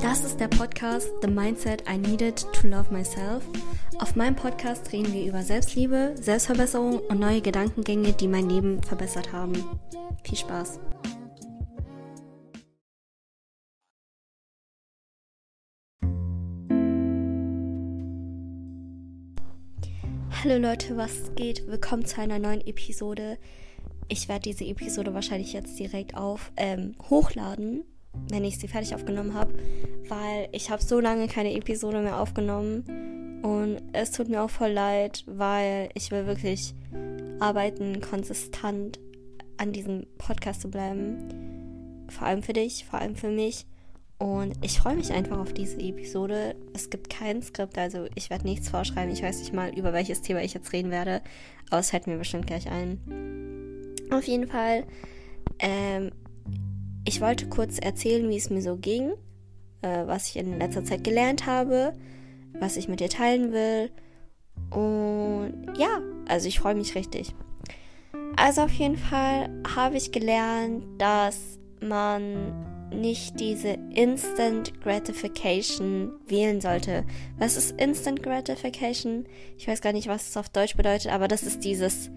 Das ist der Podcast The Mindset I Needed to Love Myself. Auf meinem Podcast reden wir über Selbstliebe, Selbstverbesserung und neue Gedankengänge, die mein Leben verbessert haben. Viel Spaß! Hallo Leute, was geht? Willkommen zu einer neuen Episode. Ich werde diese Episode wahrscheinlich jetzt direkt auf ähm, hochladen, wenn ich sie fertig aufgenommen habe, weil ich habe so lange keine Episode mehr aufgenommen und es tut mir auch voll leid, weil ich will wirklich arbeiten, konsistent an diesem Podcast zu bleiben. Vor allem für dich, vor allem für mich. Und ich freue mich einfach auf diese Episode. Es gibt kein Skript, also ich werde nichts vorschreiben. Ich weiß nicht mal, über welches Thema ich jetzt reden werde. Aber es fällt mir bestimmt gleich ein. Auf jeden Fall, ähm, ich wollte kurz erzählen, wie es mir so ging, äh, was ich in letzter Zeit gelernt habe, was ich mit dir teilen will. Und ja, also ich freue mich richtig. Also auf jeden Fall habe ich gelernt, dass man nicht diese Instant Gratification wählen sollte. Was ist Instant Gratification? Ich weiß gar nicht, was es auf Deutsch bedeutet, aber das ist dieses,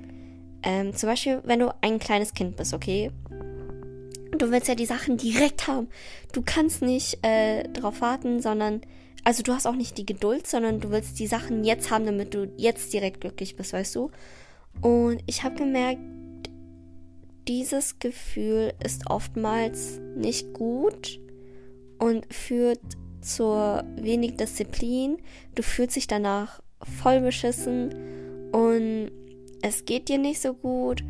ähm, zum Beispiel, wenn du ein kleines Kind bist, okay? Du willst ja die Sachen direkt haben. Du kannst nicht äh, darauf warten, sondern, also du hast auch nicht die Geduld, sondern du willst die Sachen jetzt haben, damit du jetzt direkt glücklich bist, weißt du? Und ich habe gemerkt, dieses Gefühl ist oftmals nicht gut und führt zur wenig Disziplin. Du fühlst dich danach voll beschissen und es geht dir nicht so gut.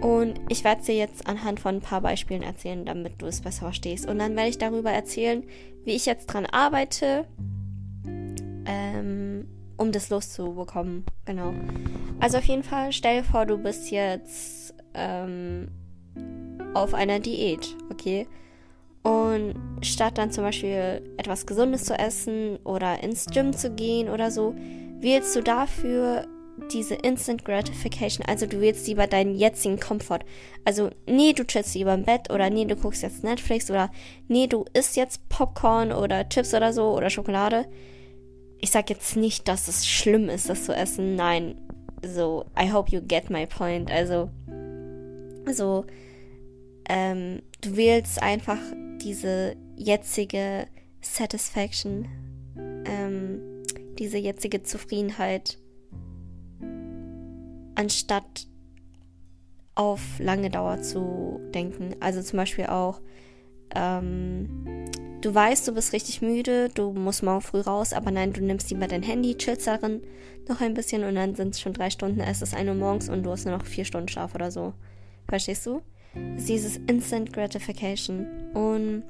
Und ich werde es dir jetzt anhand von ein paar Beispielen erzählen, damit du es besser verstehst. Und dann werde ich darüber erzählen, wie ich jetzt dran arbeite, ähm, um das loszubekommen. Genau. Also auf jeden Fall, stell dir vor, du bist jetzt ähm, auf einer Diät, okay? Und statt dann zum Beispiel etwas Gesundes zu essen oder ins Gym zu gehen oder so, wählst du dafür diese Instant Gratification. Also du wählst lieber deinen jetzigen Komfort. Also nee, du chillst lieber im Bett oder nee, du guckst jetzt Netflix oder nee, du isst jetzt Popcorn oder Chips oder so oder Schokolade. Ich sag jetzt nicht, dass es schlimm ist, das zu essen. Nein. So, I hope you get my point. Also, so, ähm, du wählst einfach diese jetzige Satisfaction, ähm, diese jetzige Zufriedenheit, anstatt auf lange Dauer zu denken. Also zum Beispiel auch, ähm, du weißt, du bist richtig müde, du musst morgen früh raus, aber nein, du nimmst lieber dein Handy, chillst darin noch ein bisschen und dann sind es schon drei Stunden, es ist 1 Uhr morgens und du hast nur noch vier Stunden Schlaf oder so. Verstehst du? ist dieses Instant Gratification. Und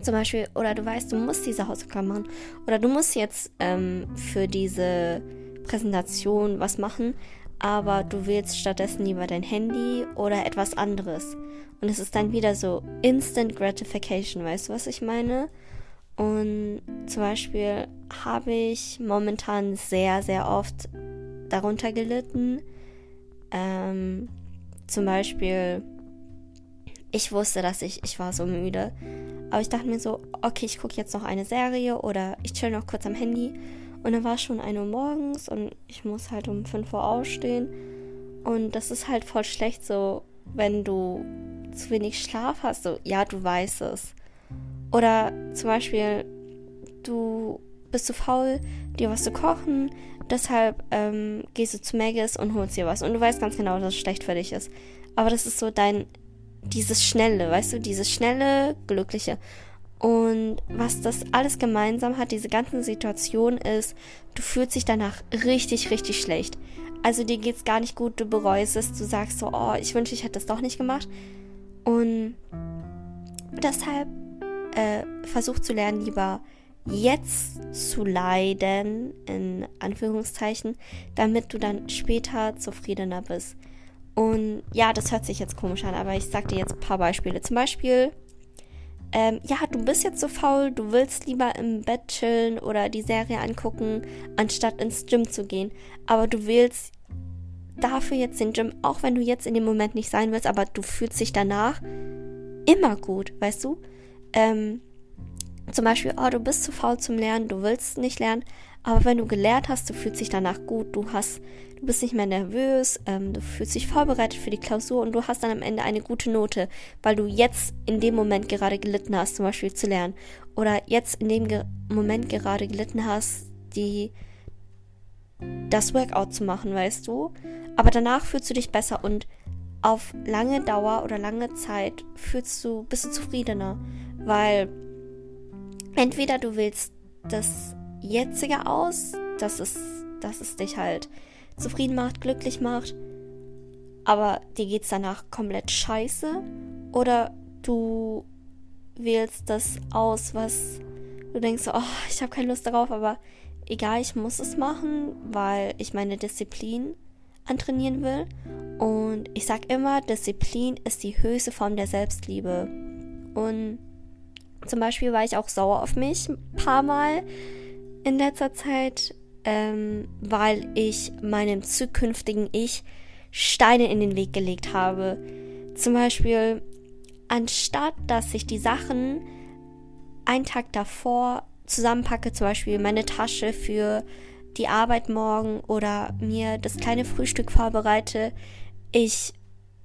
zum Beispiel, oder du weißt, du musst diese Hausaufgaben machen. Oder du musst jetzt ähm, für diese Präsentation was machen, aber du wählst stattdessen lieber dein Handy oder etwas anderes. Und es ist dann wieder so Instant Gratification, weißt du, was ich meine? Und zum Beispiel habe ich momentan sehr, sehr oft darunter gelitten, ähm, zum Beispiel, ich wusste, dass ich, ich war so müde. Aber ich dachte mir so, okay, ich gucke jetzt noch eine Serie oder ich chill noch kurz am Handy. Und dann war es schon 1 Uhr morgens und ich muss halt um 5 Uhr aufstehen. Und das ist halt voll schlecht so, wenn du zu wenig Schlaf hast. So, ja, du weißt es. Oder zum Beispiel, du bist zu faul, dir was zu kochen, Deshalb ähm, gehst du zu Maggis und holst dir was. Und du weißt ganz genau, dass es schlecht für dich ist. Aber das ist so dein, dieses Schnelle, weißt du, dieses schnelle, glückliche. Und was das alles gemeinsam hat, diese ganze Situation ist, du fühlst dich danach richtig, richtig schlecht. Also dir geht's gar nicht gut, du bereust es, du sagst so, oh, ich wünsche, ich hätte das doch nicht gemacht. Und deshalb äh, versuch zu lernen, lieber jetzt zu leiden, in Anführungszeichen, damit du dann später zufriedener bist. Und ja, das hört sich jetzt komisch an, aber ich sag dir jetzt ein paar Beispiele. Zum Beispiel, ähm, ja, du bist jetzt so faul, du willst lieber im Bett chillen oder die Serie angucken, anstatt ins Gym zu gehen. Aber du willst dafür jetzt den Gym, auch wenn du jetzt in dem Moment nicht sein willst, aber du fühlst dich danach immer gut, weißt du? Ähm, zum Beispiel, oh, du bist zu faul zum Lernen, du willst nicht lernen, aber wenn du gelernt hast, du fühlst dich danach gut, du hast, du bist nicht mehr nervös, ähm, du fühlst dich vorbereitet für die Klausur und du hast dann am Ende eine gute Note, weil du jetzt in dem Moment gerade gelitten hast, zum Beispiel zu lernen. Oder jetzt in dem Ge Moment gerade gelitten hast, die das Workout zu machen, weißt du? Aber danach fühlst du dich besser und auf lange Dauer oder lange Zeit fühlst du, bist du zufriedener, weil entweder du willst das jetzige aus, dass es, dass es dich halt zufrieden macht, glücklich macht, aber dir geht's danach komplett scheiße, oder du wählst das aus, was du denkst, oh, ich habe keine Lust darauf, aber egal, ich muss es machen, weil ich meine Disziplin antrainieren will. Und ich sag immer, Disziplin ist die höchste Form der Selbstliebe. Und zum Beispiel war ich auch sauer auf mich ein paar Mal in letzter Zeit, ähm, weil ich meinem zukünftigen Ich Steine in den Weg gelegt habe. Zum Beispiel, anstatt dass ich die Sachen einen Tag davor zusammenpacke, zum Beispiel meine Tasche für die Arbeit morgen oder mir das kleine Frühstück vorbereite, ich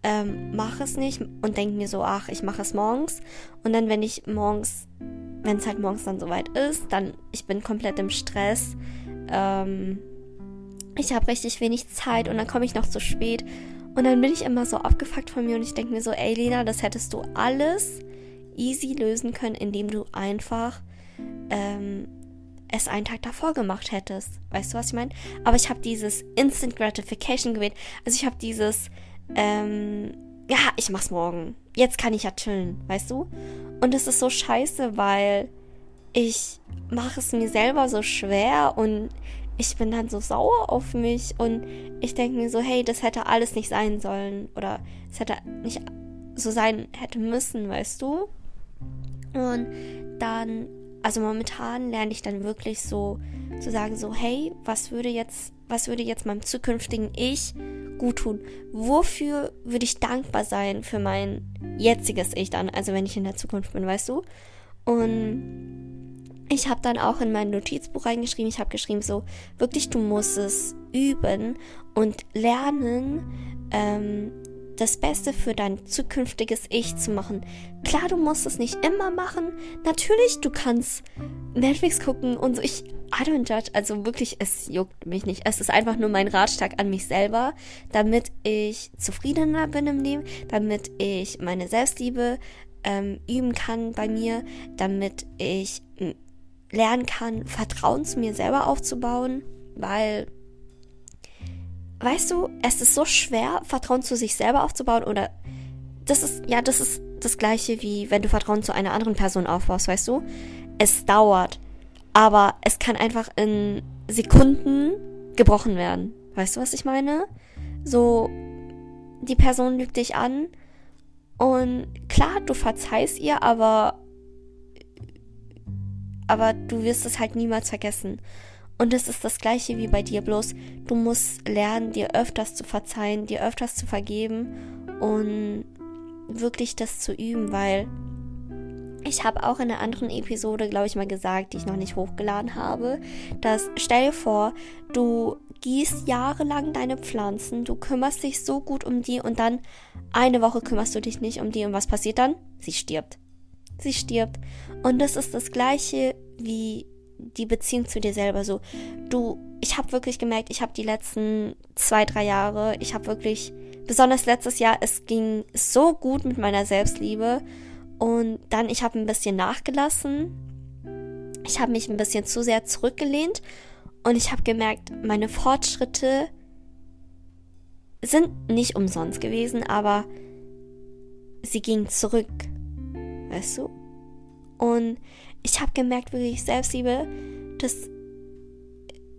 ähm, mache es nicht und denke mir so, ach, ich mache es morgens. Und dann, wenn ich morgens, wenn es halt morgens dann soweit ist, dann, ich bin komplett im Stress. Ähm, ich habe richtig wenig Zeit und dann komme ich noch zu spät. Und dann bin ich immer so abgefuckt von mir und ich denke mir so, ey Lena, das hättest du alles easy lösen können, indem du einfach ähm, es einen Tag davor gemacht hättest. Weißt du, was ich meine? Aber ich habe dieses Instant Gratification gewählt. Also ich habe dieses, ähm, ja, ich mach's morgen. Jetzt kann ich ja chillen, weißt du? Und es ist so scheiße, weil ich mache es mir selber so schwer und ich bin dann so sauer auf mich und ich denke mir so, hey, das hätte alles nicht sein sollen oder es hätte nicht so sein hätte müssen, weißt du? Und dann also momentan lerne ich dann wirklich so zu sagen, so, hey, was würde jetzt, was würde jetzt meinem zukünftigen Ich gut tun? Wofür würde ich dankbar sein für mein jetziges Ich dann, also wenn ich in der Zukunft bin, weißt du? Und ich habe dann auch in mein Notizbuch reingeschrieben, ich habe geschrieben, so, wirklich, du musst es üben und lernen, ähm, das Beste für dein zukünftiges Ich zu machen. Klar, du musst es nicht immer machen. Natürlich, du kannst Netflix gucken und so. Ich, I don't judge. Also wirklich, es juckt mich nicht. Es ist einfach nur mein Ratschlag an mich selber, damit ich zufriedener bin im Leben, damit ich meine Selbstliebe ähm, üben kann bei mir, damit ich lernen kann, Vertrauen zu mir selber aufzubauen, weil weißt du, es ist so schwer, Vertrauen zu sich selber aufzubauen oder das ist, ja, das ist das gleiche wie wenn du Vertrauen zu einer anderen Person aufbaust, weißt du? Es dauert, aber es kann einfach in Sekunden gebrochen werden. Weißt du, was ich meine? So, die Person lügt dich an und klar, du verzeihst ihr, aber aber du wirst es halt niemals vergessen. Und es ist das gleiche wie bei dir, bloß du musst lernen, dir öfters zu verzeihen, dir öfters zu vergeben und wirklich das zu üben, weil ich habe auch in einer anderen Episode, glaube ich, mal gesagt, die ich noch nicht hochgeladen habe, dass stell dir vor, du gießt jahrelang deine Pflanzen, du kümmerst dich so gut um die und dann eine Woche kümmerst du dich nicht um die und was passiert dann? Sie stirbt. Sie stirbt. Und das ist das gleiche wie die Beziehung zu dir selber so. Du, ich habe wirklich gemerkt, ich habe die letzten zwei, drei Jahre, ich habe wirklich, besonders letztes Jahr, es ging so gut mit meiner Selbstliebe und dann, ich habe ein bisschen nachgelassen. Ich habe mich ein bisschen zu sehr zurückgelehnt und ich habe gemerkt, meine Fortschritte sind nicht umsonst gewesen, aber sie gingen zurück. Weißt du? Und ich habe gemerkt, wirklich Selbstliebe, das.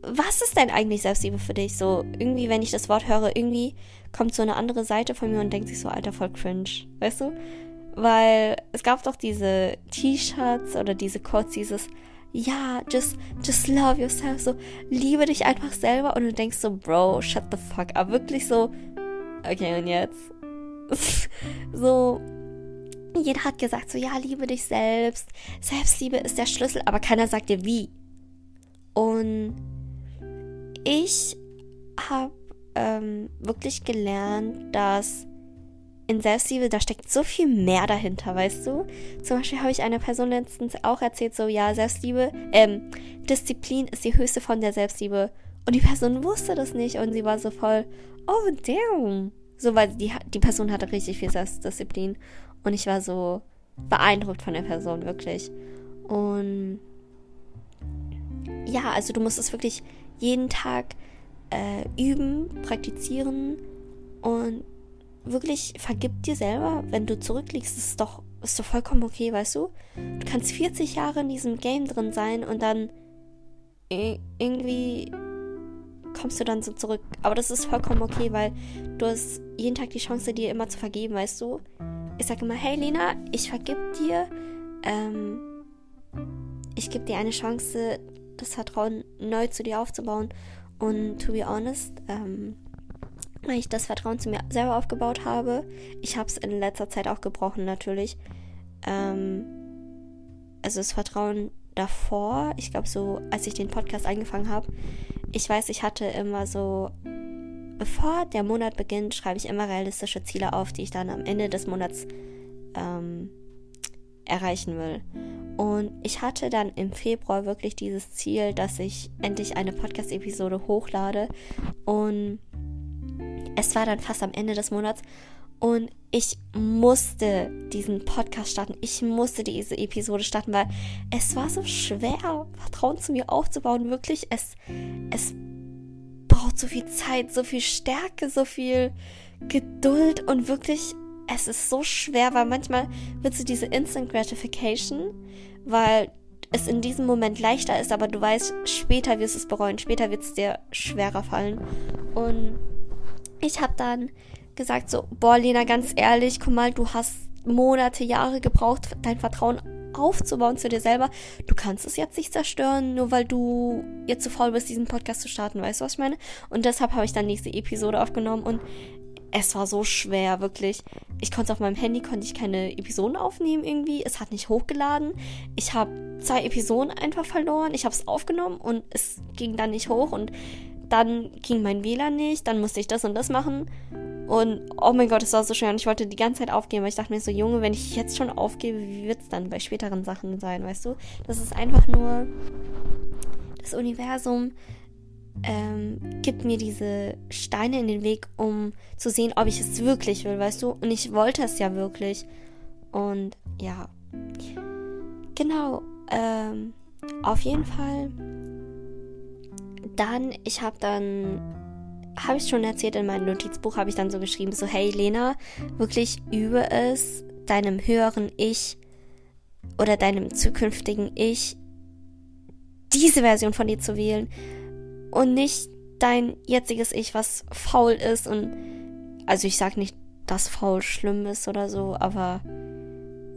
Was ist denn eigentlich Selbstliebe für dich? So, irgendwie, wenn ich das Wort höre, irgendwie kommt so eine andere Seite von mir und denkt sich so, Alter, voll cringe. Weißt du? Weil es gab doch diese T-Shirts oder diese Quotes, dieses, ja, just, just love yourself, so, liebe dich einfach selber und du denkst so, Bro, shut the fuck up. Wirklich so, okay, und jetzt? so, jeder hat gesagt, so ja, liebe dich selbst. Selbstliebe ist der Schlüssel, aber keiner sagt dir wie. Und ich habe ähm, wirklich gelernt, dass in Selbstliebe, da steckt so viel mehr dahinter, weißt du? Zum Beispiel habe ich einer Person letztens auch erzählt, so, ja, Selbstliebe, ähm, Disziplin ist die höchste von der Selbstliebe. Und die Person wusste das nicht und sie war so voll, oh, damn. So, weil die, die Person hatte richtig viel Selbstdisziplin. Und ich war so beeindruckt von der Person, wirklich. Und ja, also du musst es wirklich jeden Tag äh, üben, praktizieren und wirklich vergib dir selber, wenn du zurückliegst, ist doch, ist doch vollkommen okay, weißt du? Du kannst 40 Jahre in diesem Game drin sein und dann irgendwie kommst du dann so zurück. Aber das ist vollkommen okay, weil du hast jeden Tag die Chance, dir immer zu vergeben, weißt du? Ich sage immer, hey Lena, ich vergib dir. Ähm, ich gebe dir eine Chance, das Vertrauen neu zu dir aufzubauen. Und to be honest, ähm, weil ich das Vertrauen zu mir selber aufgebaut habe. Ich habe es in letzter Zeit auch gebrochen, natürlich. Ähm, also das Vertrauen davor, ich glaube so, als ich den Podcast angefangen habe, ich weiß, ich hatte immer so, bevor der Monat beginnt, schreibe ich immer realistische Ziele auf, die ich dann am Ende des Monats ähm, erreichen will. Und ich hatte dann im Februar wirklich dieses Ziel, dass ich endlich eine Podcast-Episode hochlade. Und es war dann fast am Ende des Monats und ich musste diesen Podcast starten. Ich musste diese Episode starten, weil es war so schwer, Vertrauen zu mir aufzubauen. Wirklich, es, es braucht so viel Zeit, so viel Stärke, so viel Geduld und wirklich, es ist so schwer, weil manchmal wird so diese Instant Gratification, weil es in diesem Moment leichter ist, aber du weißt, später wirst du es bereuen, später wird es dir schwerer fallen. Und ich habe dann gesagt so, boah, Lena, ganz ehrlich, guck mal, du hast Monate, Jahre gebraucht, dein Vertrauen aufzubauen zu dir selber. Du kannst es jetzt nicht zerstören, nur weil du jetzt zu faul bist, diesen Podcast zu starten. Weißt du, was ich meine? Und deshalb habe ich dann nächste Episode aufgenommen und es war so schwer, wirklich. Ich konnte auf meinem Handy, konnte ich keine Episoden aufnehmen irgendwie. Es hat nicht hochgeladen. Ich habe zwei Episoden einfach verloren. Ich habe es aufgenommen und es ging dann nicht hoch und dann ging mein WLAN nicht, dann musste ich das und das machen. Und oh mein Gott, es war so schwer. Und ich wollte die ganze Zeit aufgeben, weil ich dachte mir so, Junge, wenn ich jetzt schon aufgebe, wie wird es dann bei späteren Sachen sein, weißt du? Das ist einfach nur das Universum ähm, gibt mir diese Steine in den Weg, um zu sehen, ob ich es wirklich will, weißt du? Und ich wollte es ja wirklich. Und ja. Genau. Ähm, auf jeden Fall dann, ich habe dann, habe ich schon erzählt, in meinem Notizbuch habe ich dann so geschrieben, so, hey Lena, wirklich übe es, deinem höheren Ich oder deinem zukünftigen Ich diese Version von dir zu wählen und nicht dein jetziges Ich, was faul ist und also ich sag nicht, dass faul schlimm ist oder so, aber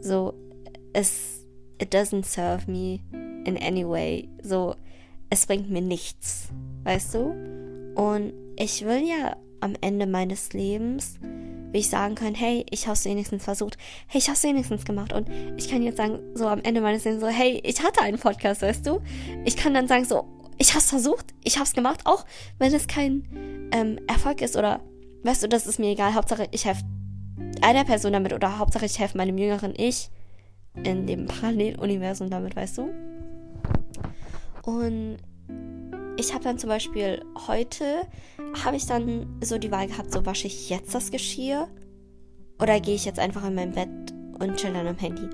so es it doesn't serve me in any way. So es bringt mir nichts, weißt du? Und ich will ja am Ende meines Lebens, wie ich sagen können, hey, ich hab's wenigstens versucht, hey, ich hab's wenigstens gemacht und ich kann jetzt sagen, so am Ende meines Lebens so, hey, ich hatte einen Podcast, weißt du? Ich kann dann sagen so, ich hab's versucht, ich hab's gemacht, auch wenn es kein ähm, Erfolg ist oder, weißt du, das ist mir egal, Hauptsache ich helfe einer Person damit oder Hauptsache ich helfe meinem jüngeren Ich in dem Paralleluniversum damit, weißt du? Und ich habe dann zum Beispiel heute, habe ich dann so die Wahl gehabt, so wasche ich jetzt das Geschirr oder gehe ich jetzt einfach in mein Bett und chill dann am Handy.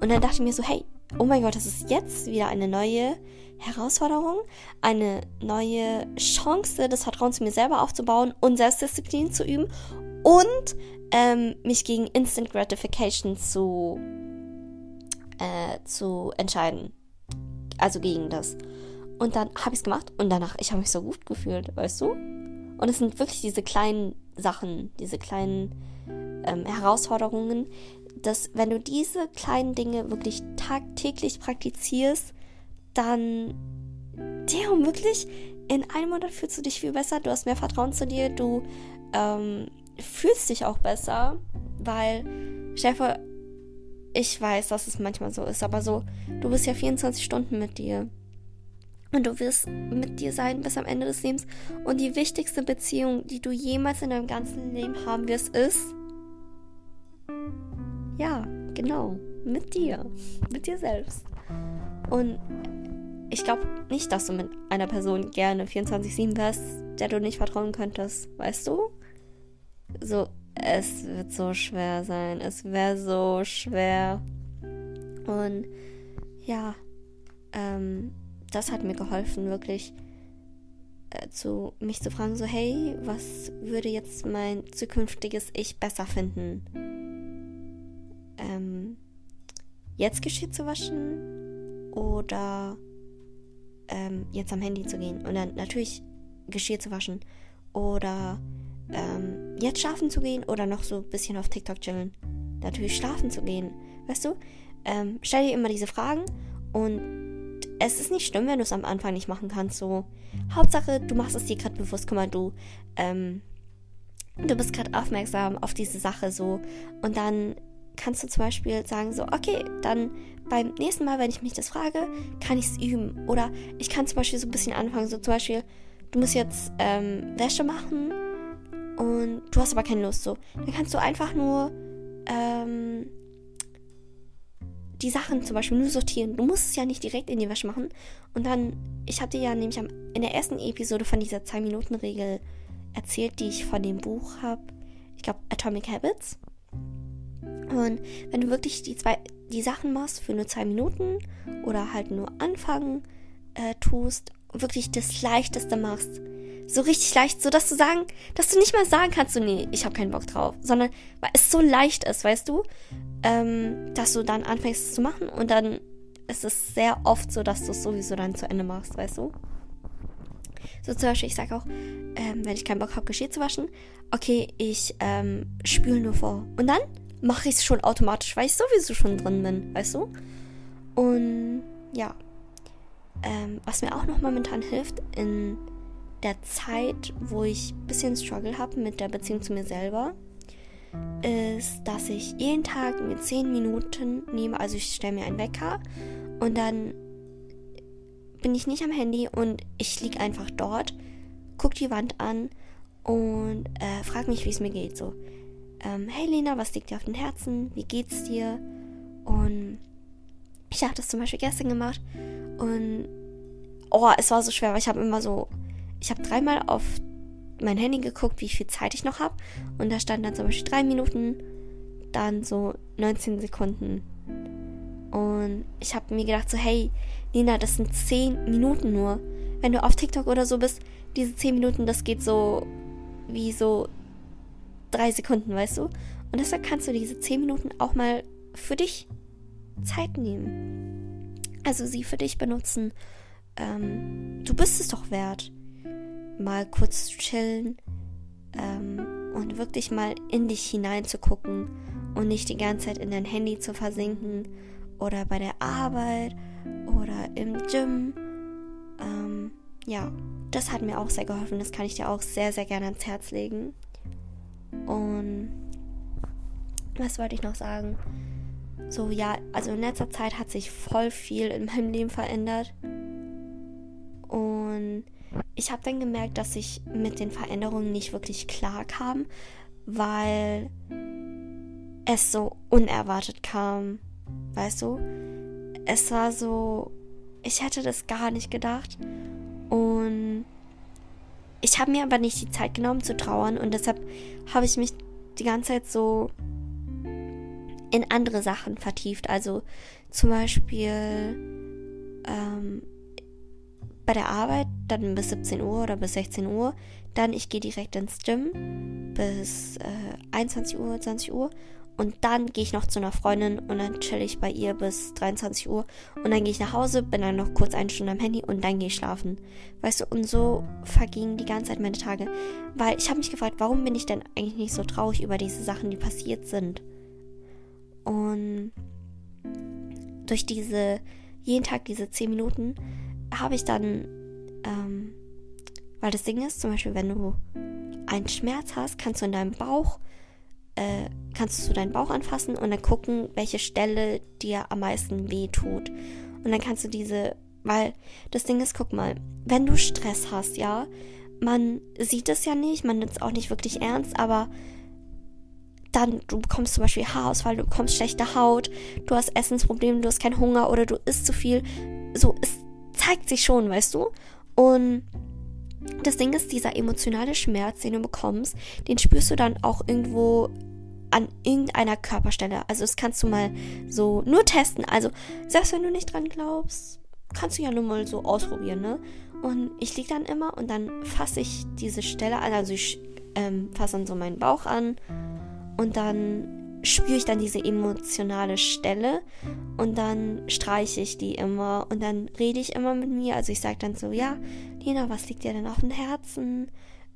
Und dann dachte ich mir so, hey, oh mein Gott, das ist jetzt wieder eine neue Herausforderung, eine neue Chance, das Vertrauen zu mir selber aufzubauen und Selbstdisziplin zu üben und ähm, mich gegen Instant Gratification zu, äh, zu entscheiden also gegen das. Und dann habe ich es gemacht und danach, ich habe mich so gut gefühlt, weißt du? Und es sind wirklich diese kleinen Sachen, diese kleinen ähm, Herausforderungen, dass wenn du diese kleinen Dinge wirklich tagtäglich praktizierst, dann, ja, wirklich, in einem Monat fühlst du dich viel besser, du hast mehr Vertrauen zu dir, du ähm, fühlst dich auch besser, weil, Stefan, ich weiß, dass es manchmal so ist, aber so, du bist ja 24 Stunden mit dir. Und du wirst mit dir sein bis am Ende des Lebens. Und die wichtigste Beziehung, die du jemals in deinem ganzen Leben haben wirst, ist. Ja, genau. Mit dir. Mit dir selbst. Und ich glaube nicht, dass du mit einer Person gerne 24-7 wärst, der du nicht vertrauen könntest. Weißt du? So, es wird so schwer sein. Es wäre so schwer. Und ja, ähm, das hat mir geholfen, wirklich äh, zu mich zu fragen, so hey, was würde jetzt mein zukünftiges Ich besser finden? Ähm, jetzt Geschirr zu waschen oder ähm, jetzt am Handy zu gehen und dann natürlich Geschirr zu waschen oder ähm, jetzt schlafen zu gehen oder noch so ein bisschen auf TikTok chillen. Natürlich schlafen zu gehen. Weißt du? Ähm, stell dir immer diese Fragen und es ist nicht schlimm, wenn du es am Anfang nicht machen kannst. So, Hauptsache, du machst es dir gerade bewusst. Guck mal, du, ähm, du bist gerade aufmerksam auf diese Sache so. Und dann kannst du zum Beispiel sagen so, okay, dann beim nächsten Mal, wenn ich mich das frage, kann ich es üben. Oder ich kann zum Beispiel so ein bisschen anfangen, so zum Beispiel, du musst jetzt ähm, Wäsche machen und du hast aber keine Lust so. Dann kannst du einfach nur ähm, die Sachen zum Beispiel nur sortieren. Du musst es ja nicht direkt in die Wäsche machen. Und dann, ich hatte ja nämlich in der ersten Episode von dieser 2-Minuten-Regel erzählt, die ich von dem Buch habe. Ich glaube, Atomic Habits. Und wenn du wirklich die zwei, die Sachen machst für nur zwei Minuten oder halt nur anfangen äh, tust, wirklich das Leichteste machst, so richtig leicht, so dass du sagen, dass du nicht mal sagen kannst, so nee, ich habe keinen Bock drauf, sondern weil es so leicht ist, weißt du, ähm, dass du dann anfängst zu machen und dann ist es sehr oft so, dass du es sowieso dann zu Ende machst, weißt du. So zum Beispiel, ich sage auch, ähm, wenn ich keinen Bock habe, Geschirr zu waschen, okay, ich ähm, spüle nur vor. Und dann mache ich es schon automatisch, weil ich sowieso schon drin bin, weißt du? Und ja. Ähm, was mir auch noch momentan hilft, in der Zeit, wo ich ein bisschen Struggle habe mit der Beziehung zu mir selber, ist, dass ich jeden Tag mir 10 Minuten nehme. Also ich stelle mir einen Wecker und dann bin ich nicht am Handy und ich liege einfach dort, gucke die Wand an und äh, frage mich, wie es mir geht. So, ähm, hey Lena, was liegt dir auf dem Herzen? Wie geht's dir? Und ich habe das zum Beispiel gestern gemacht und oh, es war so schwer, weil ich habe immer so ich habe dreimal auf mein Handy geguckt, wie viel Zeit ich noch habe. Und da stand dann zum Beispiel drei Minuten, dann so 19 Sekunden. Und ich habe mir gedacht, so, hey, Nina, das sind 10 Minuten nur. Wenn du auf TikTok oder so bist, diese 10 Minuten, das geht so wie so drei Sekunden, weißt du? Und deshalb kannst du diese 10 Minuten auch mal für dich Zeit nehmen. Also sie für dich benutzen. Ähm, du bist es doch wert mal kurz zu chillen ähm, und wirklich mal in dich hineinzugucken und nicht die ganze Zeit in dein Handy zu versinken oder bei der Arbeit oder im Gym. Ähm, ja, das hat mir auch sehr geholfen. Das kann ich dir auch sehr, sehr gerne ans Herz legen. Und was wollte ich noch sagen? So, ja, also in letzter Zeit hat sich voll viel in meinem Leben verändert. Und ich habe dann gemerkt, dass ich mit den Veränderungen nicht wirklich klar kam, weil es so unerwartet kam. Weißt du? Es war so, ich hätte das gar nicht gedacht. Und ich habe mir aber nicht die Zeit genommen zu trauern und deshalb habe ich mich die ganze Zeit so in andere Sachen vertieft. Also zum Beispiel ähm, bei der Arbeit, dann bis 17 Uhr oder bis 16 Uhr. Dann ich gehe direkt ins Gym bis äh, 21 Uhr, 20 Uhr. Und dann gehe ich noch zu einer Freundin und dann chill ich bei ihr bis 23 Uhr. Und dann gehe ich nach Hause, bin dann noch kurz eine Stunde am Handy und dann gehe ich schlafen. Weißt du, und so vergingen die ganze Zeit meine Tage. Weil ich habe mich gefragt, warum bin ich denn eigentlich nicht so traurig über diese Sachen, die passiert sind? Und durch diese, jeden Tag diese 10 Minuten, habe ich dann, ähm, weil das Ding ist, zum Beispiel, wenn du einen Schmerz hast, kannst du in deinem Bauch, äh, kannst du deinen Bauch anfassen und dann gucken, welche Stelle dir am meisten weh tut. Und dann kannst du diese, weil das Ding ist, guck mal, wenn du Stress hast, ja, man sieht es ja nicht, man nimmt es auch nicht wirklich ernst, aber dann, du bekommst zum Beispiel Haarausfall, du bekommst schlechte Haut, du hast Essensprobleme, du hast keinen Hunger oder du isst zu viel. So, es zeigt sich schon, weißt du? Und das Ding ist, dieser emotionale Schmerz, den du bekommst, den spürst du dann auch irgendwo an irgendeiner Körperstelle. Also das kannst du mal so nur testen. Also selbst wenn du nicht dran glaubst, kannst du ja nur mal so ausprobieren, ne? Und ich liege dann immer und dann fasse ich diese Stelle an. Also ich ähm, fasse dann so meinen Bauch an und dann spüre ich dann diese emotionale Stelle und dann streiche ich die immer und dann rede ich immer mit mir. Also ich sage dann so, ja, Lena, was liegt dir denn auf dem Herzen?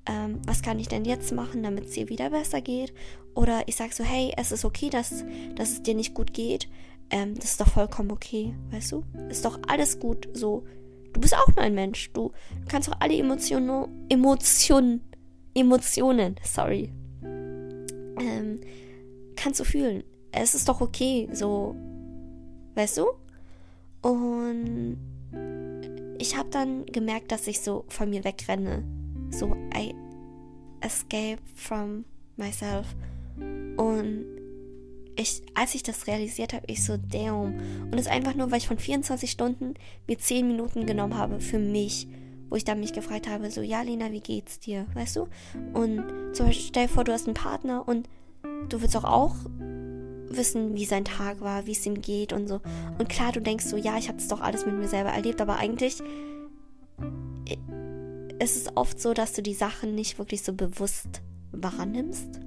Ähm, was kann ich denn jetzt machen, damit es dir wieder besser geht? Oder ich sage so, hey, es ist okay, dass, dass es dir nicht gut geht. Ähm, das ist doch vollkommen okay, weißt du? Ist doch alles gut so. Du bist auch nur ein Mensch. Du, du kannst doch alle Emotionen, Emotionen, Emotionen, sorry, ähm, kannst du fühlen. Es ist doch okay, so, weißt du? Und ich habe dann gemerkt, dass ich so von mir wegrenne. So, I escape from myself. Und ich, als ich das realisiert habe, ich so, damn. Und das ist einfach nur, weil ich von 24 Stunden mir 10 Minuten genommen habe für mich wo ich dann mich gefragt habe, so, ja, Lena, wie geht's dir? Weißt du? Und zum Beispiel, stell dir vor, du hast einen Partner und du willst auch auch wissen, wie sein Tag war, wie es ihm geht und so. Und klar, du denkst so, ja, ich habe es doch alles mit mir selber erlebt, aber eigentlich ist es oft so, dass du die Sachen nicht wirklich so bewusst wahrnimmst.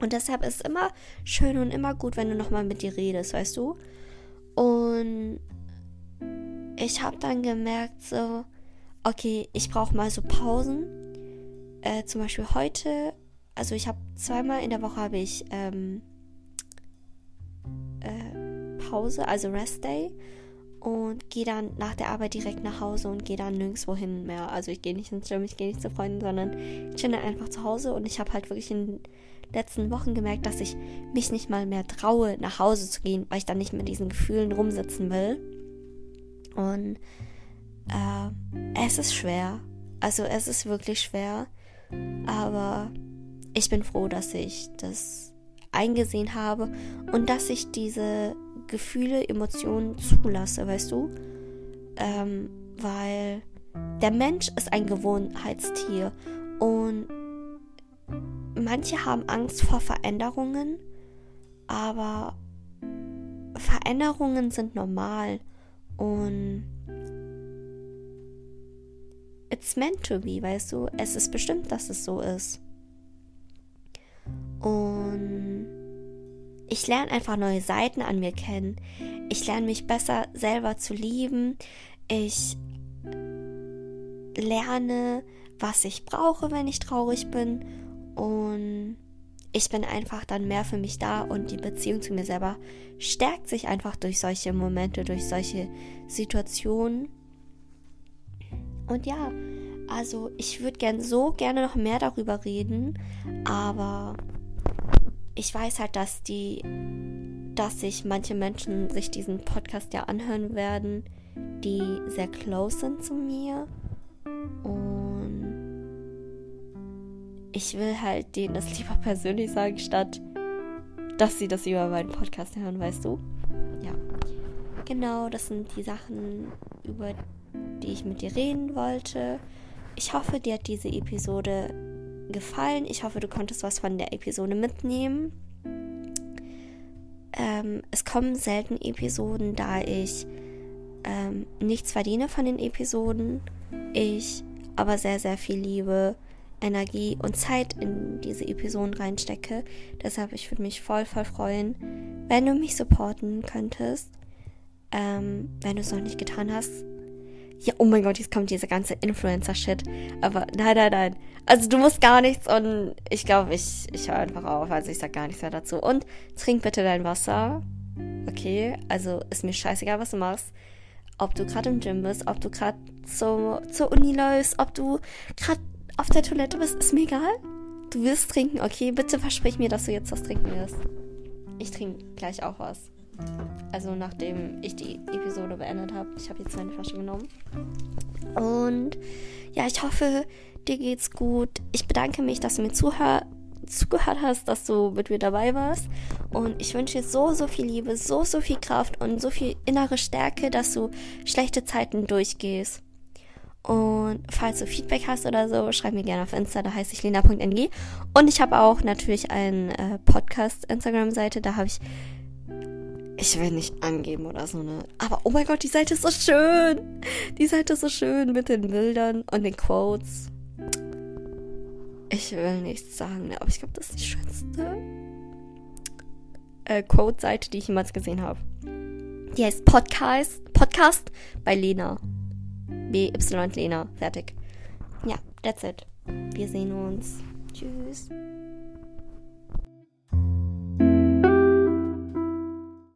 Und deshalb ist es immer schön und immer gut, wenn du nochmal mit dir redest, weißt du? Und ich habe dann gemerkt, so, okay, ich brauche mal so Pausen. Äh, zum Beispiel heute, also ich habe zweimal in der Woche habe ich ähm, äh, Pause, also Rest Day und gehe dann nach der Arbeit direkt nach Hause und gehe dann nirgendwo hin mehr. Also ich gehe nicht ins Gym, ich gehe nicht zu Freunden, sondern ich chille einfach zu Hause und ich habe halt wirklich in den letzten Wochen gemerkt, dass ich mich nicht mal mehr traue, nach Hause zu gehen, weil ich dann nicht mit diesen Gefühlen rumsitzen will. Und äh, es ist schwer. Also es ist wirklich schwer. Aber ich bin froh, dass ich das eingesehen habe und dass ich diese Gefühle, Emotionen zulasse, weißt du? Ähm, weil der Mensch ist ein Gewohnheitstier und manche haben Angst vor Veränderungen, aber Veränderungen sind normal und it's meant to be, weißt du? Es ist bestimmt, dass es so ist. Und ich lerne einfach neue Seiten an mir kennen. Ich lerne mich besser selber zu lieben. Ich lerne, was ich brauche, wenn ich traurig bin. Und ich bin einfach dann mehr für mich da und die Beziehung zu mir selber stärkt sich einfach durch solche Momente, durch solche Situationen. Und ja, also ich würde gern so gerne noch mehr darüber reden, aber ich weiß halt, dass die, dass sich manche Menschen sich diesen Podcast ja anhören werden, die sehr close sind zu mir. Und ich will halt denen das lieber persönlich sagen, statt dass sie das über meinen Podcast hören, weißt du? Ja. Genau, das sind die Sachen, über die ich mit dir reden wollte. Ich hoffe, dir hat diese Episode gefallen. Ich hoffe, du konntest was von der Episode mitnehmen. Ähm, es kommen selten Episoden, da ich ähm, nichts verdiene von den Episoden. Ich aber sehr, sehr viel Liebe, Energie und Zeit in diese Episoden reinstecke. Deshalb, ich würde mich voll, voll freuen, wenn du mich supporten könntest. Ähm, wenn du es noch nicht getan hast, ja, oh mein Gott, jetzt kommt dieser ganze Influencer-Shit. Aber nein, nein, nein. Also du musst gar nichts und ich glaube, ich, ich höre einfach auf. Also ich sag gar nichts mehr dazu. Und trink bitte dein Wasser. Okay, also ist mir scheißegal, was du machst. Ob du gerade im Gym bist, ob du gerade zur, zur Uni läufst, ob du gerade auf der Toilette bist, ist mir egal. Du wirst trinken, okay? Bitte versprich mir, dass du jetzt was trinken wirst. Ich trinke gleich auch was. Also nachdem ich die Episode beendet habe. Ich habe jetzt meine Flasche genommen. Und ja, ich hoffe, dir geht's gut. Ich bedanke mich, dass du mir zuhör zugehört hast, dass du mit mir dabei warst. Und ich wünsche dir so, so viel Liebe, so, so viel Kraft und so viel innere Stärke, dass du schlechte Zeiten durchgehst. Und falls du Feedback hast oder so, schreib mir gerne auf Insta, da heiße ich lena.ng. Und ich habe auch natürlich eine äh, Podcast-Instagram-Seite, da habe ich. Ich will nicht angeben oder so, ne? Aber oh mein Gott, die Seite ist so schön! Die Seite ist so schön mit den Bildern und den Quotes. Ich will nichts sagen, ne? aber ich glaube, das ist die schönste äh, Quote-Seite, die ich jemals gesehen habe. Die heißt Podcast, Podcast bei Lena. BY Lena. Fertig. Ja, that's it. Wir sehen uns. Tschüss.